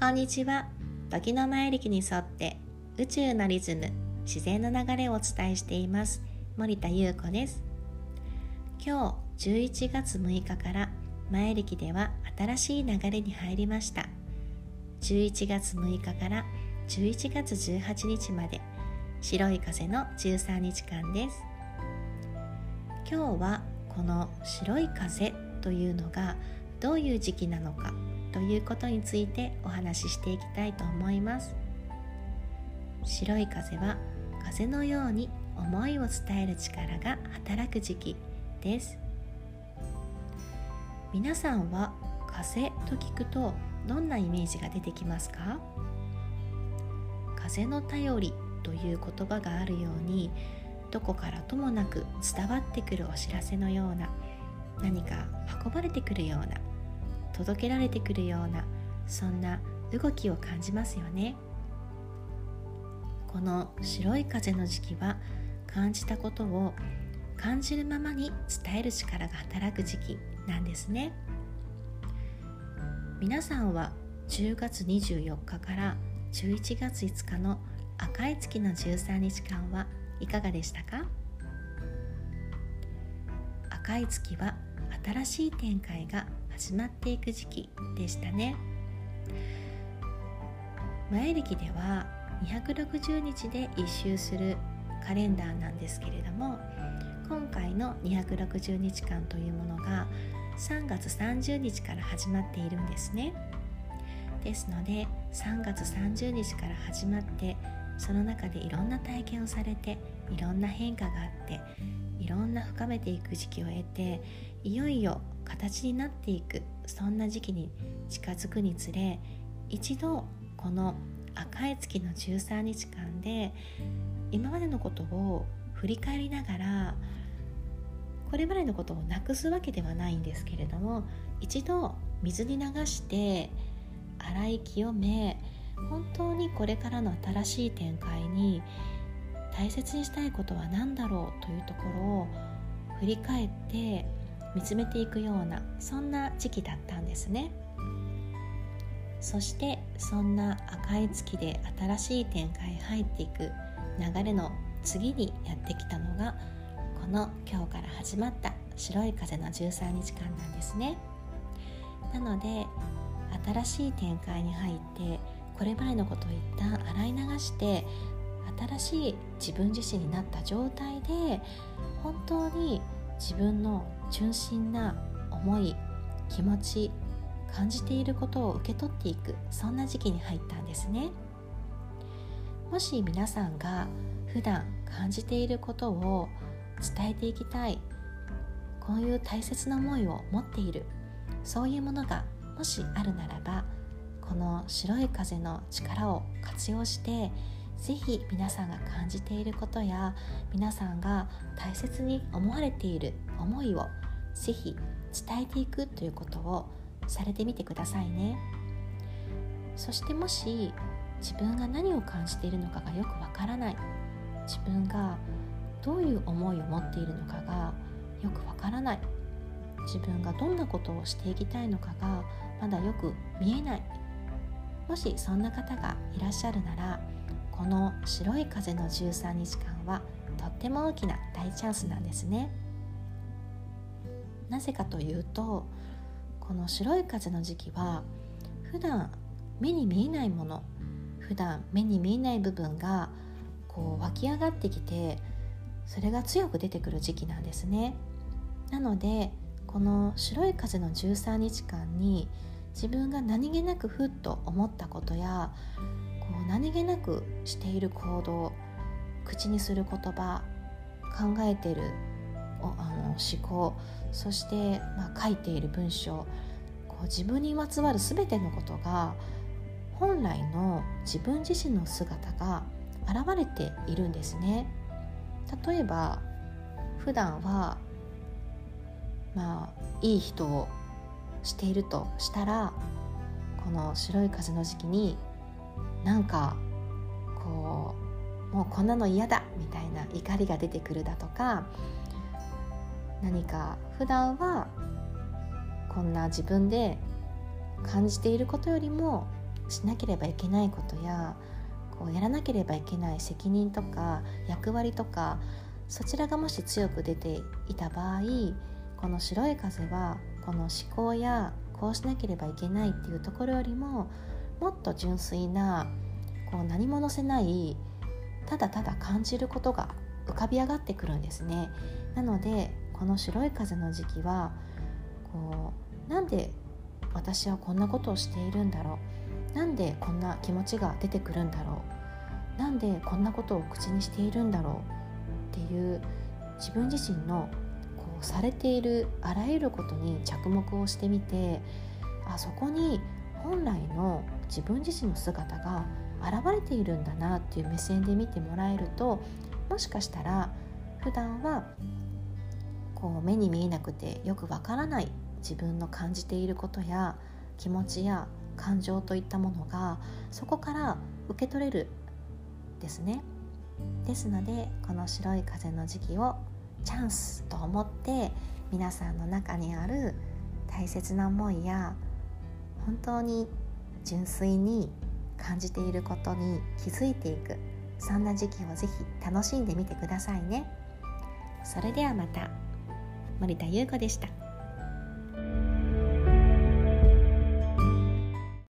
こんにちは。時の前力に沿って宇宙のリズム自然の流れをお伝えしています森田優子です。今日11月6日から前力では新しい流れに入りました。11月6日から11月18日まで白い風の13日間です。今日はこの白い風というのがどういう時期なのかということについてお話ししていきたいと思います。白い風は風のように思いを伝える力が働く時期です。皆さんは風と聞くとどんなイメージが出てきますか？風の頼りという言葉があるようにどこからともなく伝わってくるお知らせのような何か運ばれてくるような届けられてくるようなそんな動きを感じますよね。この白い風の時期は感じたことを感じるままに伝える力が働く時期なんですね。皆さんは10月24日から11月5日の赤い月の13日間はいかがでしたか？赤い月は新しい展開が始まっていく時期でしたね。前歴では260日で一周するカレンダーなんですけれども今回の260日間というものが3月30日から始まっているんですね。ですので3月30日から始まってその中でいろんな体験をされていろんな変化があっていろんな深めていく時期を得ていよいよ形になっていくそんな時期に近づくにつれ一度この赤い月の13日間で今までのことを振り返りながらこれまでのことをなくすわけではないんですけれども一度水に流して洗い清め本当にこれからの新しい展開に大切にしたいことは何だろうというところを振り返って見つめていくようなそんな時期だったんですね。そしてそんな赤い月で新しい展開入っていく流れの次にやってきたのがこの今日から始まった白い風の13日間なんですね。なので新しい展開に入ってこれまでのことを一旦洗い流して新しい自分自身になった状態で本当に自分の純真な思い気持ち感じていることを受け取っていくそんな時期に入ったんですね。もし皆さんが普段感じていることを伝えていきたいこういう大切な思いを持っているそういうものがもしあるならばこの白い風の力を活用してぜひ皆さんが感じていることや皆さんが大切に思われている思いをぜひ伝えていくということをされてみてくださいね。そしてもし自分が何を感じているのかがよくわからない自分がどういう思いを持っているのかがよくわからない自分がどんなことをしていきたいのかがまだよく見えないもしそんな方がいらっしゃるならこの白い風の13日間はとっても大きな大チャンスなんですね。なぜかというとこの白い風の時期は普段目に見えないもの普段目に見えない部分がこう湧き上がってきてそれが強く出てくる時期なんですね。なのでこの白い風の13日間に自分が何気なくふっと思ったことやこう何気なくしている行動口にする言葉考えているあの思考そして、まあ、書いている文章こう自分にまつわる全てのことが本来の自分自身の姿が現れているんですね。例えば普段はまあいい人しているとしたらこの白い風の時期になんかこうもうこんなの嫌だみたいな怒りが出てくるだとか何か普段はこんな自分で感じていることよりもしなければいけないことやこうやらなければいけない責任とか役割とかそちらがもし強く出ていた場合この白い風はこの思考やこうしなければいけないっていうところよりももっと純粋なこう何も載せないただただ感じることが浮かび上がってくるんですね。なのでこの白い風の時期はこうなんで私はこんなことをしているんだろう。なんでこんな気持ちが出てくるんだろう。なんでこんなことを口にしているんだろう。っていう自分自身のされているあらゆることに着目をしてみてあそこに本来の自分自身の姿が現れているんだなっていう目線で見てもらえるともしかしたら普段はこう目に見えなくてよくわからない自分の感じていることや気持ちや感情といったものがそこから受け取れるですね。ですのでこの白い風の時期をチャンスと思って皆さんの中にある大切な思いや本当に純粋に感じていることに気づいていくそんな時期をぜひ楽しんでみてくださいね。それではまた。森田優子でした。